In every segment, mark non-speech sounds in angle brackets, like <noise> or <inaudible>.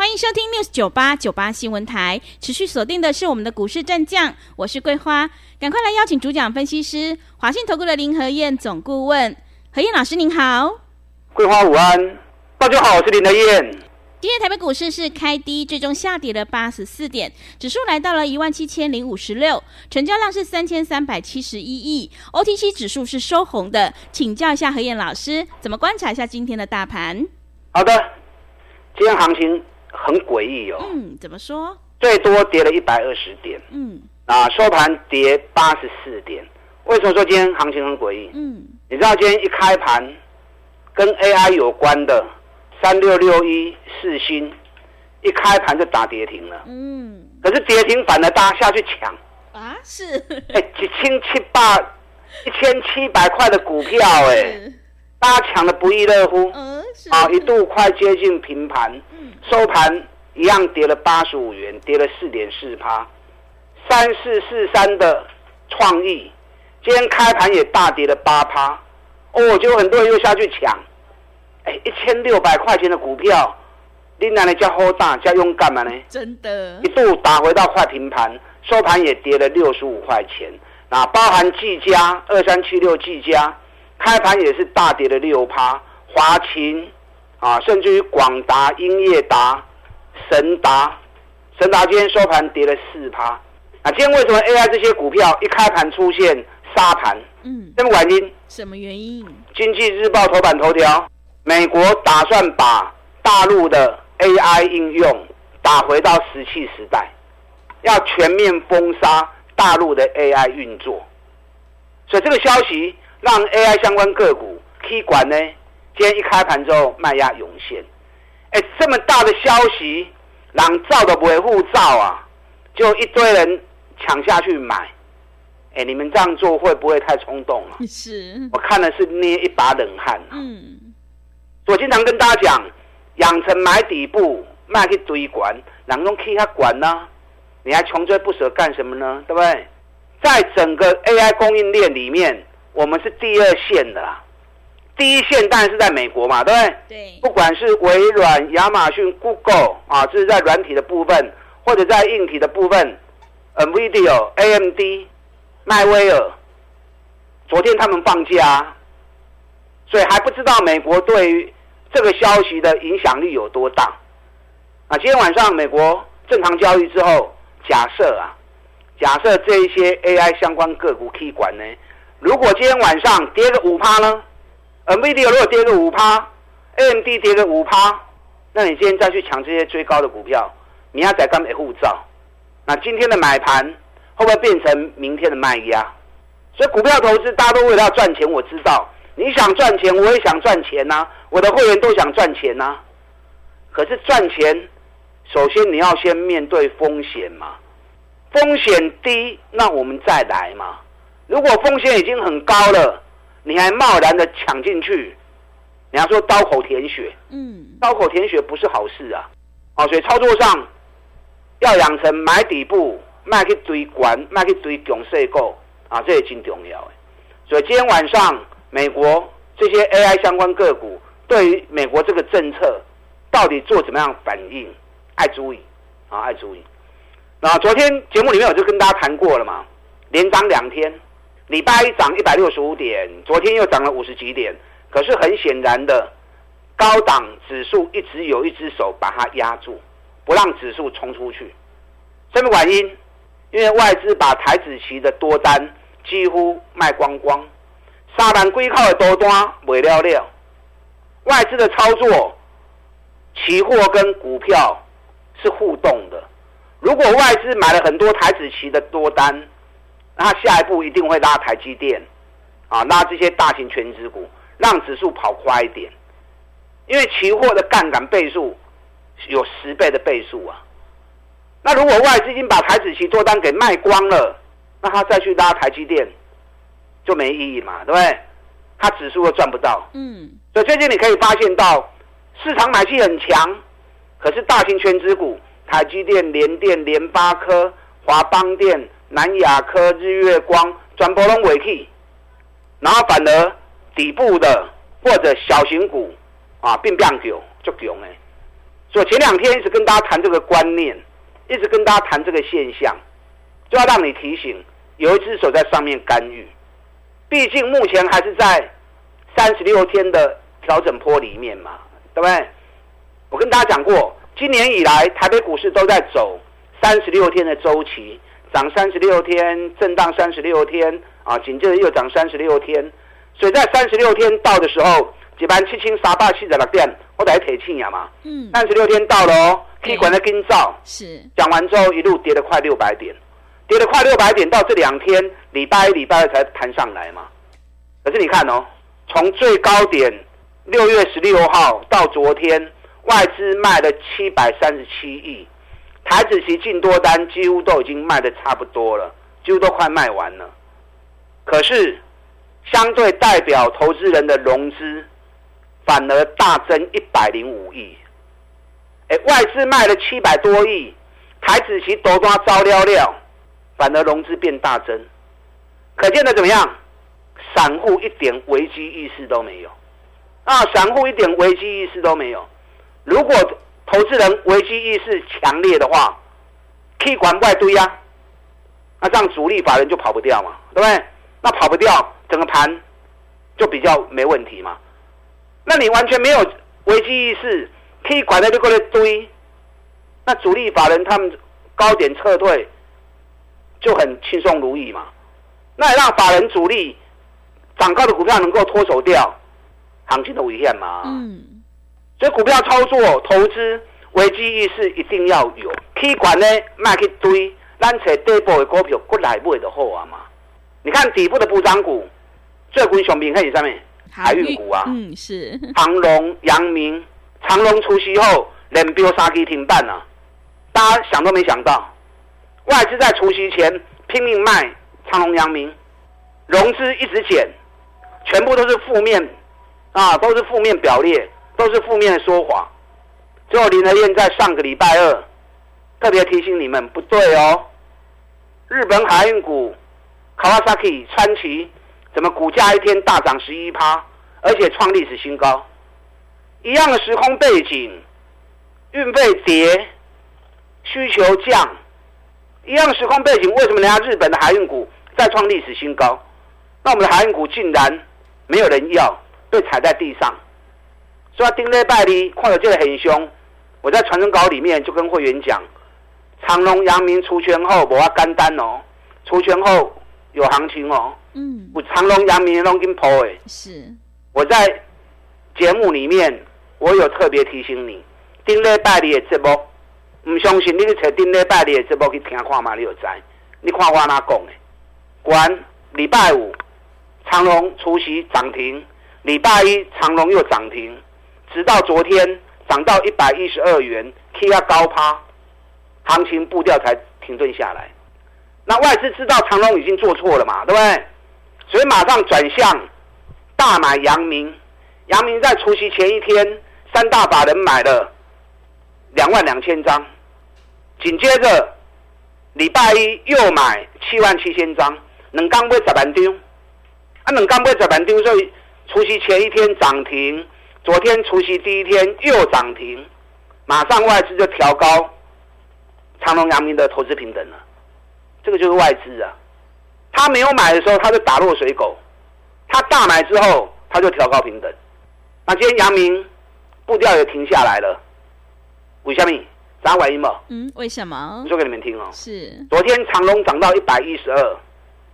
欢迎收听 News 九八九八新闻台，持续锁定的是我们的股市战将，我是桂花，赶快来邀请主讲分析师华信投顾的林和燕总顾问，何燕老师您好，桂花午安，大家好，我是林和燕。今天台北股市是开低，最终下跌了八十四点，指数来到了一万七千零五十六，成交量是三千三百七十一亿，OTC 指数是收红的，请教一下何燕老师，怎么观察一下今天的大盘？好的，今天行情。很诡异哦，嗯，怎么说？最多跌了一百二十点，嗯，啊，收盘跌八十四点。为什么说今天行情很诡异？嗯，你知道今天一开盘跟 AI 有关的三六六一四星，一开盘就打跌停了，嗯，可是跌停反而大家下去抢。啊，是，哎，几千七百一千七百块的股票，哎。大家抢的不亦乐乎，啊，一度快接近平盘，收盘一样跌了八十五元，跌了四点四趴。三四四三的创意，今天开盘也大跌了八趴，哦，就很多人又下去抢，哎，一千六百块钱的股票，你哪里叫好大，叫用干嘛呢？真的，一度打回到快平盘，收盘也跌了六十五块钱，啊，包含技嘉二三七六技嘉。开盘也是大跌了六趴，华勤啊，甚至于广达、英业达、神达，神达今天收盘跌了四趴。啊，今天为什么 AI 这些股票一开盘出现杀盘？嗯，什么原因？什么原因？经济日报头版头条，美国打算把大陆的 AI 应用打回到石器时代，要全面封杀大陆的 AI 运作。所以这个消息。让 AI 相关个股 K 管呢，今天一开盘之后卖压涌现，哎，这么大的消息，让造的维护照啊，就一堆人抢下去买，哎，你们这样做会不会太冲动了？<laughs> 是，我看的是捏一把冷汗。嗯，我经常跟大家讲，养成买底部，卖去堆管，然后 K 它管呢，你还穷追不舍干什么呢？对不对？在整个 AI 供应链里面。我们是第二线的啦，第一线当然是在美国嘛，对不对？对。不管是微软、亚马逊、Google 啊，这是在软体的部分，或者在硬体的部分，NVIDIA、AMD、迈威尔，昨天他们放假，所以还不知道美国对于这个消息的影响力有多大。啊，今天晚上美国正常交易之后，假设啊，假设这一些 AI 相关个股可以管呢？如果今天晚上跌个五趴呢？NVIDIA 如果跌个五趴，AMD 跌个五趴，那你今天再去抢这些追高的股票，你要在干美护照？那今天的买盘会不会变成明天的卖压？所以股票投资大家都为了要赚钱，我知道你想赚钱，我也想赚钱呐，我的会员都想赚钱呐。可是赚钱，首先你要先面对风险嘛，风险低，那我们再来嘛。如果风险已经很高了，你还贸然的抢进去，你要说刀口舔血，嗯，刀口舔血不是好事啊，哦，所以操作上要养成买底部，卖去追管，卖去追强势股啊，这也挺重要的。所以今天晚上美国这些 AI 相关个股对于美国这个政策到底做怎么样反应，爱注意啊，爱注意。那昨天节目里面我就跟大家谈过了嘛，连涨两天。礼拜一涨一百六十五点，昨天又涨了五十几点。可是很显然的，高档指数一直有一只手把它压住，不让指数冲出去。什么原因？因为外资把台子期的多单几乎卖光光，沙盘归靠的多单没了了。外资的操作，期货跟股票是互动的。如果外资买了很多台子期的多单，那下一步一定会拉台积电，啊，拉这些大型全值股，让指数跑快一点。因为期货的杠杆倍数有十倍的倍数啊。那如果外资已经把台子期多单给卖光了，那他再去拉台积电就没意义嘛，对不对？他指数又赚不到。嗯，所以最近你可以发现到市场买气很强，可是大型全指股，台积电、联电、联发科、华邦电、南亚科、日月光、转波龙尾气，然后反而底部的或者小型股啊，并不久就囧哎。所以前两天一直跟大家谈这个观念，一直跟大家谈这个现象，就要让你提醒，有一只手在上面干预。毕竟目前还是在三十六天的调整坡里面嘛，对不对？我跟大家讲过，今年以来台北股市都在走三十六天的周期，涨三十六天，震荡三十六天，啊，紧接着又涨三十六天。所以在三十六天到的时候，几班七清沙八七十六点，我得提醒呀嘛。嗯，三十六天到了哦，可以管的跟照。是讲完之后，一路跌了快六百点，跌了快六百点，到这两天礼拜一、礼拜二才弹上来嘛。可是你看哦，从最高点六月十六号到昨天，外资卖了七百三十七亿，台子期进多单几乎都已经卖的差不多了，几乎都快卖完了。可是相对代表投资人的融资反而大增一百零五亿。哎，外资卖了七百多亿，台子期多抓招料料，反而融资变大增，可见的怎么样？散户一点危机意识都没有，啊，散户一点危机意识都没有。如果投资人危机意识强烈的话，可以管外堆呀，那这样主力法人就跑不掉嘛，对不对？那跑不掉，整个盘就比较没问题嘛。那你完全没有危机意识，可以管在就过来堆，那主力法人他们高点撤退就很轻松如意嘛。那也让法人主力。涨高的股票能够脱手掉，行情的危险嘛？嗯，所以股票操作投资危机意识一定要有。K 管呢，卖去堆，咱找底部的股票过来买就好啊嘛。你看底部的补涨股，最近上面看是上面海运股啊，嗯，是长隆、阳明、长隆除夕后连标三基停板啊，大家想都没想到，外资在除夕前拼命卖长隆、阳明，融资一直减。全部都是负面，啊，都是负面表列，都是负面的说法。最后林德燕在上个礼拜二特别提醒你们，不对哦。日本海运股，Kawasaki 川崎，怎么股价一天大涨十一趴，而且创历史新高？一样的时空背景，运费跌，需求降，一样的时空背景，为什么人家日本的海运股再创历史新高？那我们的海运股竟然？没有人要，被踩在地上。所以丁力拜二看到这个很凶，我在传真稿里面就跟会员讲，长隆、阳明出圈后我要干单哦，出圈后有行情哦。嗯，我长隆、阳明拢跟抛诶。是。我在节目里面我有特别提醒你，丁力拜二的节目，唔相信你去找丁力拜二的节目去听看嘛，你就知？你看我哪讲的？关礼拜五。长隆除夕涨停，礼拜一长隆又涨停，直到昨天涨到一百一十二元，K 压高趴，行情步调才停顿下来。那外资知道长隆已经做错了嘛，对不对？所以马上转向大买阳明，阳明在除夕前一天，三大把人买了两万两千张，紧接着礼拜一又买七万七千张，能刚不十万张。啊，能刚买十万张，所以除夕前一天涨停，昨天除夕第一天又涨停，马上外资就调高长隆、阳明的投资平等了。这个就是外资啊，他没有买的时候他就打落水狗，他大买之后他就调高平等。那今天阳明步调也停下来了，为什么？涨完音吗？嗯，为什么？说给你们听哦。是。昨天长隆涨到一百一十二，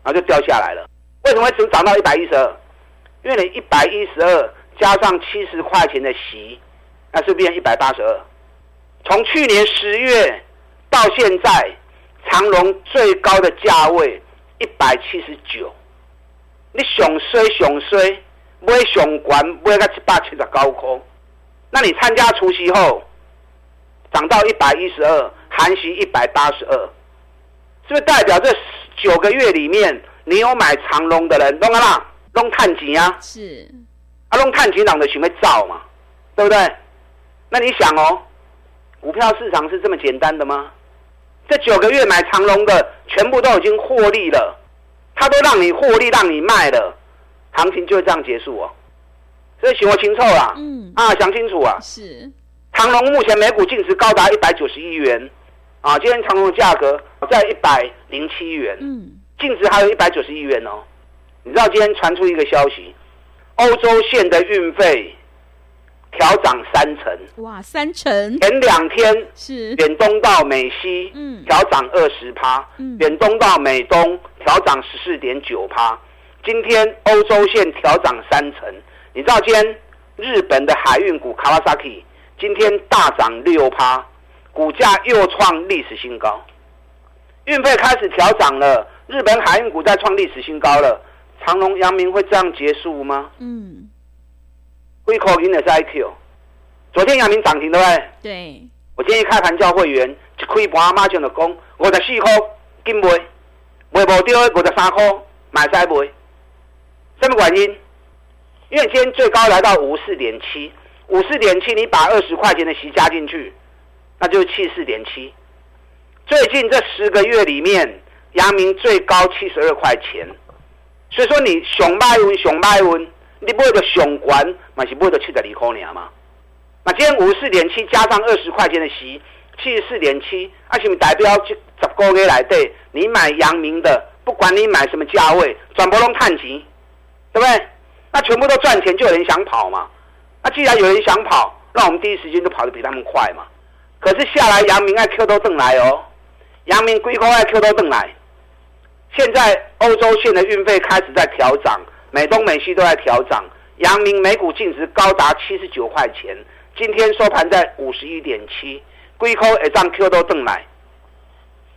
然后就掉下来了。为什么会只涨到一百一十二？因为你一百一十二加上七十块钱的息，那是变一百八十二。从去年十月到现在，长隆最高的价位一百七十九。你上衰上衰，买上关买到一百七十九空。那你参加除夕后，涨到一百一十二，含息一百八十二，是不是代表这九个月里面，你有买长隆的人，懂了啦，弄探钱啊，是，啊，弄探钱党的行为造嘛，对不对？那你想哦，股票市场是这么简单的吗？这九个月买长隆的，全部都已经获利了，他都让你获利，让你卖了，行情就会这样结束哦。所以，想我清楚啦，嗯，啊，想清楚啊。是，长隆目前每股净值高达一百九十亿元，啊，今天长隆的价格在一百零七元，嗯，净值还有一百九十亿元哦。你知道今天传出一个消息，欧洲线的运费调涨三成，哇，三成。前两天是，远东到美西，嗯。调涨二十趴，嗯。远东到美东调涨十四点九趴，今天欧洲线调涨三成。你知道今天日本的海运股 Kawasaki 今天大涨六趴，股价又创历史新高，运费开始调涨了，日本海运股在创历史新高了。长隆、阳明会这样结束吗？嗯，会口音的是 IQ，昨天阳明涨停对不对？对，我建议开盘叫会员一开盘马上就讲五十四块进卖，卖无掉的五十三块买使卖。什么原因？因为今天最高来到五四点七，五四点七你把二十块钱的息加进去，那就是七四点七。最近这十个月里面，阳明最高七十二块钱，所以说你熊买温熊买温，你买的熊管嘛是买的七十二块尔嘛。那今天五十四点七加上二十块钱的息，七十四点七，啊，是不是代表这十个月来对，你买阳明的，不管你买什么价位，转播拢探钱，对不对？那全部都赚钱，就有人想跑嘛。那既然有人想跑，那我们第一时间就跑得比他们快嘛。可是下来阳明爱 Q 都邓来哦，阳明归空爱 Q 都邓来。现在欧洲线的运费开始在调涨，美东美西都在调涨，阳明每股净值高达七十九块钱。今天收盘在五十一点七，龟壳一张 Q 都登来，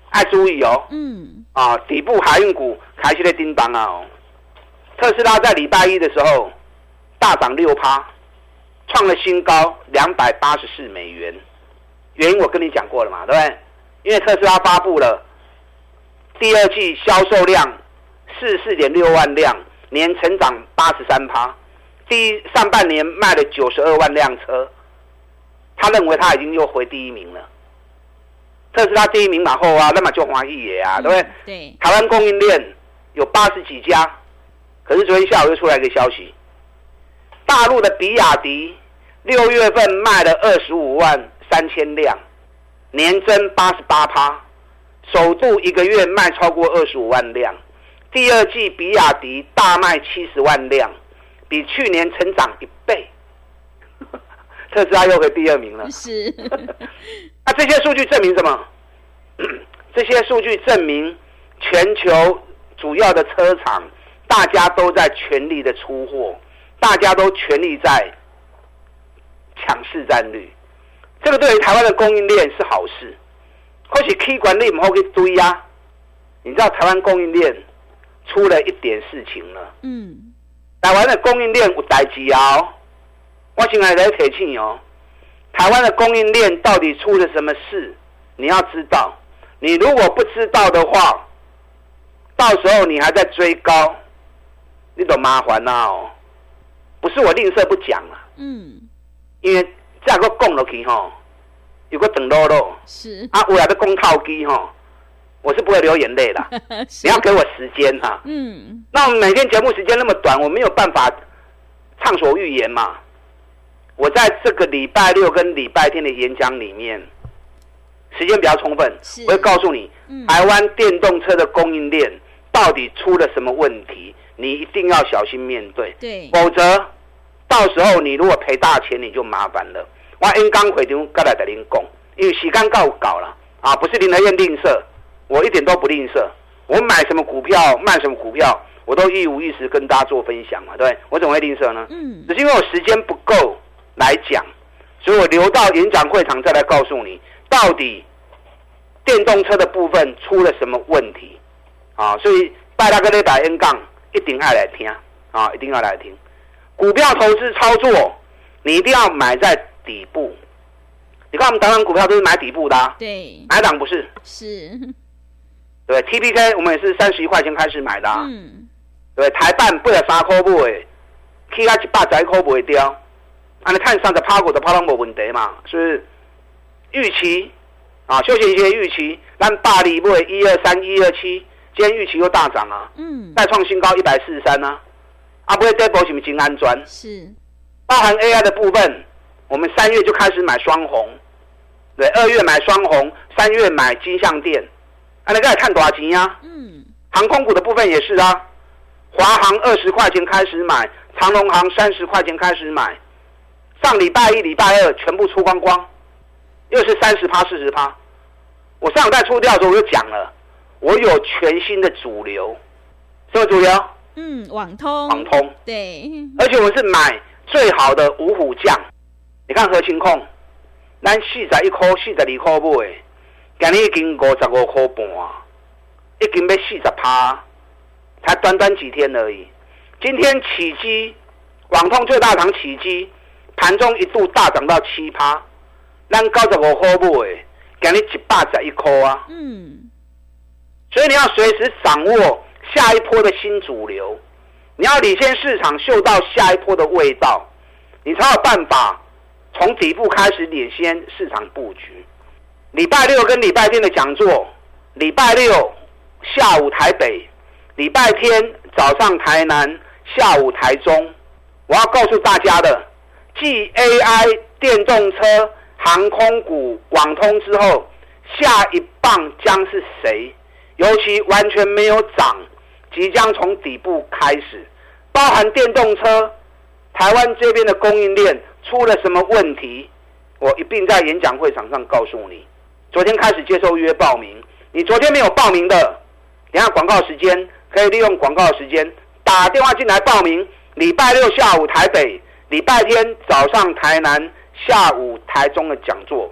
爱注意哦。嗯，啊，底部海运股开始在叮当啊、哦。特斯拉在礼拜一的时候大涨六趴，创了新高两百八十四美元。原因我跟你讲过了嘛，对不对？因为特斯拉发布了第二季销售量四四点六万辆，年成长八十三趴。第一上半年卖了九十二万辆车，他认为他已经又回第一名了。特斯拉第一名马后啊，那么就华裔也啊，对不对？嗯对，台湾供应链有八十几家，可是昨天下午又出来一个消息，大陆的比亚迪六月份卖了二十五万三千辆，年增八十八趴，首度一个月卖超过二十五万辆。第二季比亚迪大卖七十万辆，比去年成长一倍。<laughs> 特斯拉又回第二名了。是，那 <laughs> 这些数据证明什么？<clears throat> 这些数据证明全球主要的车厂大家都在全力的出货，大家都全力在抢市占率。这个对于台湾的供应链是好事。或许 K 管理唔好去追啊。你知道台湾供应链出了一点事情了。嗯，台湾的供应链有代志啊、哦！我现在在提醒哦，台湾的供应链到底出了什么事？你要知道，你如果不知道的话，到时候你还在追高，你都麻烦啦哦。不是我吝啬不讲啊，嗯，因为再个供落去吼，有个等落落是，啊，我来的公套机哈，我是不会流眼泪的。<laughs> 你要给我时间哈、嗯，那我们每天节目时间那么短，我没有办法畅所欲言嘛。我在这个礼拜六跟礼拜天的演讲里面，时间比较充分，我会告诉你，嗯。台湾电动车的供应链到底出了什么问题，你一定要小心面对，对，否则到时候你如果赔大钱，你就麻烦了。我应刚回头过来跟您讲，因为时间够搞了啊，不是林德燕吝啬，我一点都不吝啬。我买什么股票，卖什么股票，我都一五一十跟大家做分享嘛，对？我怎么会吝啬呢？嗯只是因为我时间不够来讲，所以我留到演讲会场再来告诉你，到底电动车的部分出了什么问题啊？所以拜那个礼拜 N 杠一定要来听啊，一定要来听。股票投资操作，你一定要买在底部。你看我们台湾股票都是买底部的、啊，对，哪一档不是？是，对，T P K 我们也是三十一块钱开始买的，嗯，对，台办八十三块买，K 啊一百十一块卖掉，啊，你看三十趴股的抛浪无问题嘛，是不是？预期啊，休闲鞋预期，咱大力买一二三一二七，今天预期又大涨啊，嗯，再创新高一百四十三呢，啊，不会跌波是不是金安砖？是，包含 AI 的部分，我们三月就开始买双红，对，二月买双红，三月买金项店，啊，那个看多少钱呀？嗯，航空股的部分也是啊，华航二十块钱开始买，长龙航三十块钱开始买，上礼拜一、礼拜二全部出光光，又是三十趴、四十趴。我上礼拜出掉的时候我就讲了，我有全新的主流，什么主流？嗯，网通，网通，对，而且我是买最好的五虎将。你看何情况，咱四十一块、四十二块买，今日已经五十五块半，已经要四十趴，才短短几天而已。今天起基，网通最大堂起基，盘中一度大涨到七趴，咱九十五块买，今日一百十一块啊。嗯，所以你要随时掌握下一波的新主流，你要领先市场，嗅到下一波的味道，你才有办法从底部开始领先市场布局。礼拜六跟礼拜天的讲座，礼拜六下午台北，礼拜天早上台南，下午台中。我要告诉大家的，继 AI、电动车、航空股、网通之后，下一棒将是谁？尤其完全没有涨，即将从底部开始，包含电动车，台湾这边的供应链出了什么问题？我一并在演讲会场上告诉你。昨天开始接受预约报名，你昨天没有报名的，等下广告时间可以利用广告时间打电话进来报名。礼拜六下午台北，礼拜天早上台南，下午台中的讲座，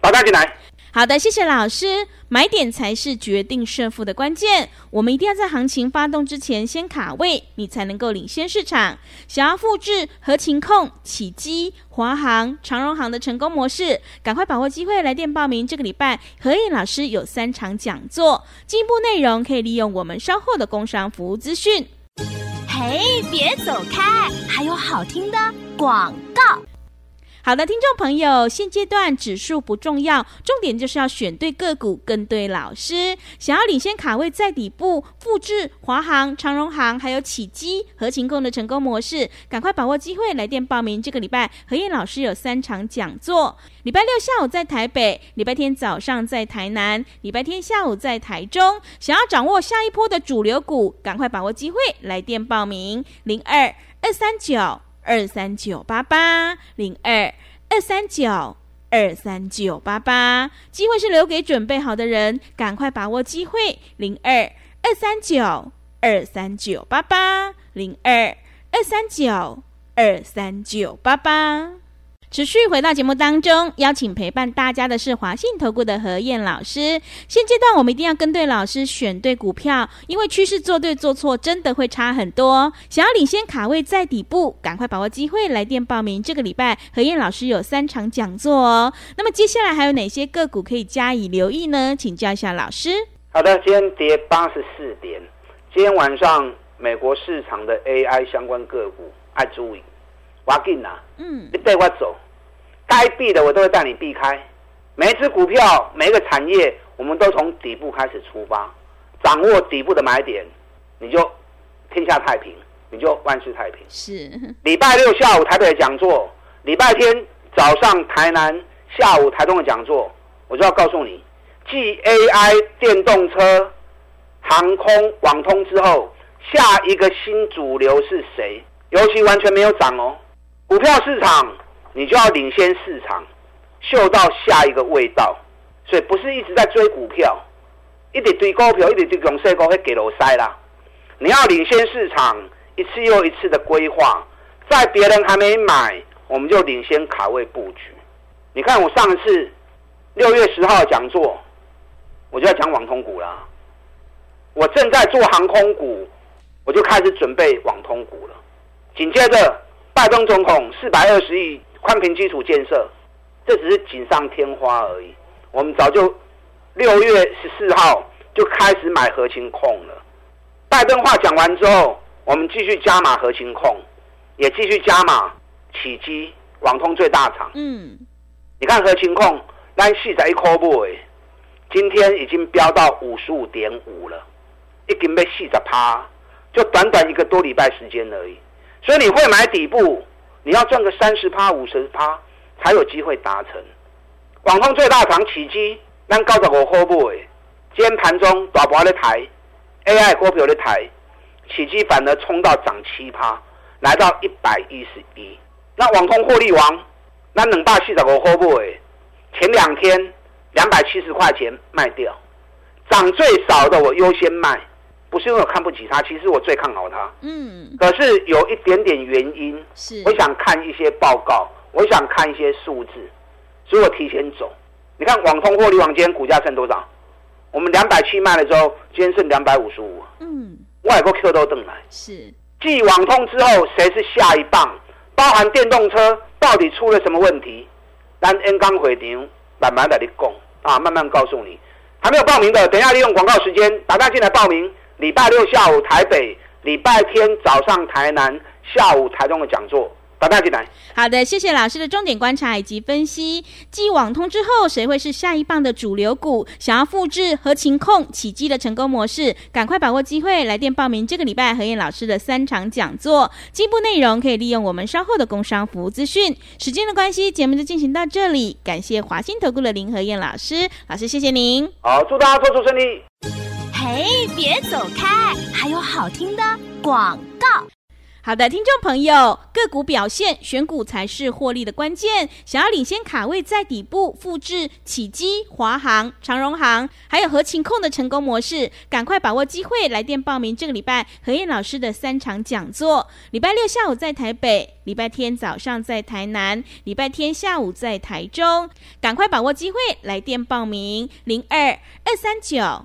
打电话进来。好的，谢谢老师。买点才是决定胜负的关键，我们一定要在行情发动之前先卡位，你才能够领先市场。想要复制合情控、起基、华航、长荣航的成功模式，赶快把握机会来电报名。这个礼拜何燕老师有三场讲座，进一步内容可以利用我们稍后的工商服务资讯。嘿，别走开，还有好听的广告。好的，听众朋友，现阶段指数不重要，重点就是要选对个股，跟对老师。想要领先卡位在底部，复制华航、长荣航还有启基、合情控的成功模式，赶快把握机会来电报名。这个礼拜何燕老师有三场讲座，礼拜六下午在台北，礼拜天早上在台南，礼拜天下午在台中。想要掌握下一波的主流股，赶快把握机会来电报名：零二二三九。二三九八八零二二三九二三九八八，机会是留给准备好的人，赶快把握机会。零二二三九二三九八八零二二三九二三九八八。持续回到节目当中，邀请陪伴大家的是华信投顾的何燕老师。现阶段我们一定要跟对老师，选对股票，因为趋势做对做错真的会差很多。想要领先卡位在底部，赶快把握机会，来电报名。这个礼拜何燕老师有三场讲座哦。那么接下来还有哪些个股可以加以留意呢？请教一下老师。好的，今天跌八十四点。今天晚上美国市场的 AI 相关个股爱注意。我紧啊，嗯，你带我走，该避的我都会带你避开。每一只股票，每一个产业，我们都从底部开始出发，掌握底部的买点，你就天下太平，你就万事太平。是，礼拜六下午台北的讲座，礼拜天早上台南，下午台东的讲座，我就要告诉你，继 AI 电动车、航空、网通之后，下一个新主流是谁？尤其完全没有涨哦。股票市场，你就要领先市场，嗅到下一个味道。所以不是一直在追股票，一直追股票，一直追公司股会给楼塞啦。你要领先市场，一次又一次的规划，在别人还没买，我们就领先卡位布局。你看我上次六月十号讲座，我就要讲网通股啦。我正在做航空股，我就开始准备网通股了。紧接着，拜登总统四百二十亿宽频基础建设，这只是锦上添花而已。我们早就六月十四号就开始买合情控了。拜登话讲完之后，我们继续加码合情控，也继续加码起基、网通最大厂。嗯，你看合情控，那细仔一 co boy，今天已经飙到五十五点五了，一经被细仔趴，就短短一个多礼拜时间而已。所以你会买底部，你要赚个三十趴、五十趴才有机会达成。网通最大厂起基，咱九十五块布哎，今天盘中大盘在抬。AI 股票的台，起基反而冲到涨七趴，来到一百一十一。那网通获利王，那冷霸系的我 hold 不诶？前两天两百七十块钱卖掉，涨最少的我优先卖，不是因为我看不起他，其实我最看好他。嗯，可是有一点点原因，是，我想看一些报告，我想看一些数字，所以我提前走。你看网通获利王今天股价剩多少？我们两百七卖了之后，今天剩两百五十五。嗯，外国 Q 都登来。是。继网通之后，谁是下一棒？包含电动车到底出了什么问题？咱 N 刚回场慢慢的你讲啊，慢慢告诉你。还没有报名的，等一下利用广告时间打电进来报名。礼拜六下午台北，礼拜天早上台南，下午台中的讲座。打大进来。好的，谢谢老师的重点观察以及分析。继网通之后，谁会是下一棒的主流股？想要复制和情控起机的成功模式，赶快把握机会，来电报名这个礼拜何燕老师的三场讲座。进一步内容可以利用我们稍后的工商服务资讯。时间的关系，节目就进行到这里。感谢华兴投顾的林何燕老师，老师谢谢您。好，祝大家做出顺利。哎，别走开，还有好听的广告。好的，听众朋友，个股表现选股才是获利的关键。想要领先卡位在底部，复制起基、华航、长荣航，还有合情控的成功模式，赶快把握机会，来电报名这个礼拜何燕老师的三场讲座。礼拜六下午在台北，礼拜天早上在台南，礼拜天下午在台中，赶快把握机会，来电报名零二二三九